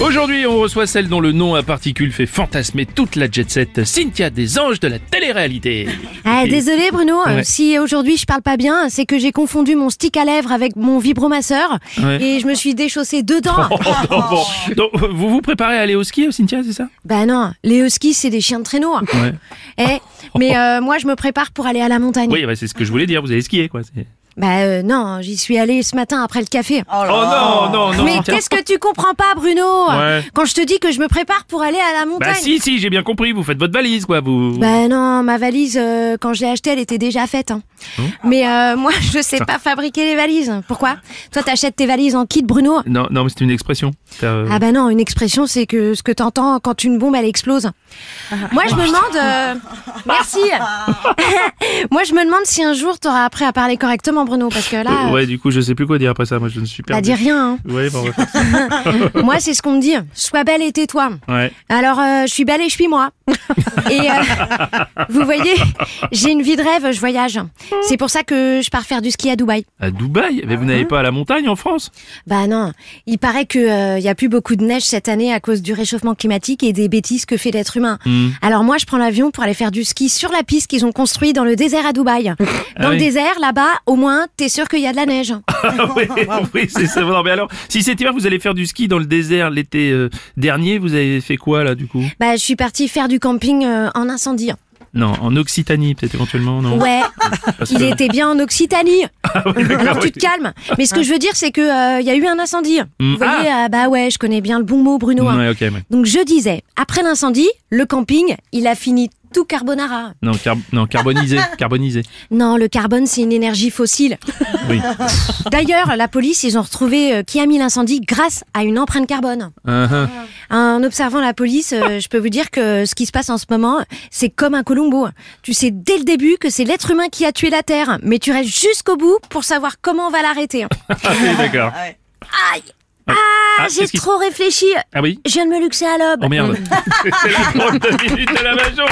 Aujourd'hui, on reçoit celle dont le nom à particules fait fantasmer toute la jet set, Cynthia des anges de la télé-réalité. Ah, désolé Bruno, euh, Ouais. si aujourd'hui je parle pas bien, c'est que j'ai confondu mon stick à lèvres avec mon vibromasseur Ouais. et je me suis déchaussé dedans. Oh, non, bon. Donc, vous vous préparez à aller au ski, Cynthia, c'est ça? Bah non, les huskies c'est des chiens de traîneau. Ouais. Eh, mais euh, moi je me prépare pour aller à la montagne. Oui, bah, c'est ce que je voulais dire, vous allez skier, quoi. Bah euh, non, j'y suis allée ce matin après le café. Oh non, non, non, mais qu'est-ce que tu comprends pas Bruno Ouais. Quand je te dis que je me prépare pour aller à la montagne. Bah si, si, j'ai bien compris, vous faites votre valise, quoi, vous... Bah non, ma valise, euh, quand je l'ai achetée, elle était déjà faite. hein. Mmh. Mais euh, moi, je sais pas fabriquer les valises. Pourquoi Toi, t'achètes tes valises en kit, Bruno Non, non, mais c'est une expression. Euh, Ah bah non, une expression, c'est que ce que t'entends quand une bombe, elle explose. Moi, je me demande... euh, Merci Moi, je me demande si un jour, t'auras appris à parler correctement, Bruno, parce que là... euh, ouais, du coup, je sais plus quoi dire après ça, moi, je ne suis Bah perdu. dis rien. Ouais, bon, on va faire ça. hein. Moi, c'est ce qu'on me dit. Sois belle et tais-toi. Ouais. Alors, euh, je suis belle et je suis moi. Et euh, vous voyez, j'ai une vie de rêve, je voyage. C'est pour ça que je pars faire du ski à Dubaï. À Dubaï? Mais vous n'allez pas à la montagne en France? Bah non, il paraît que euh, y a plus beaucoup de neige cette année à cause du réchauffement climatique et des bêtises que fait l'être humain. Hmm. Alors moi, je prends l'avion pour aller faire du ski sur la piste qu'ils ont construite dans le désert à Dubaï. Dans Ah le oui. désert, là-bas, au moins, t'es sûr qu'il y a de la neige. Ah oui, oui, c'est ça. Non, mais alors, si cet hiver vous allez faire du ski dans le désert l'été euh, dernier, vous avez fait quoi là du coup? Bah, je suis partie faire du camping euh, en incendie. Non, en Occitanie peut-être éventuellement, non? Ouais, Parce il que- était bien en Occitanie. Alors tu te calmes. Mais ce que je veux dire, c'est que euh, il y a eu un incendie. Mm. Vous voyez, euh, bah ouais, je connais bien le bon mot, Bruno. hein. Ouais, ok, ouais. Donc je disais, après l'incendie, le camping, il a fini tout carbonara. Non, car- non, carbonisé, carbonisé. Non, le carbone, c'est une énergie fossile. Oui. D'ailleurs, la police, ils ont retrouvé euh, qui a mis l'incendie grâce à une empreinte carbone. Ah. En observant la police, euh, je peux vous dire que ce qui se passe en ce moment, c'est comme un Colombo. Tu sais dès le début que c'est l'être humain qui a tué la Terre, mais tu restes jusqu'au bout pour savoir comment on va l'arrêter. Ah oui, d'accord. Aïe Ah, Ah, j'ai trop réfléchi. Ah oui Je viens de me luxer à l'aube. Oh merde. c'est la drôle de minute de la Bajon.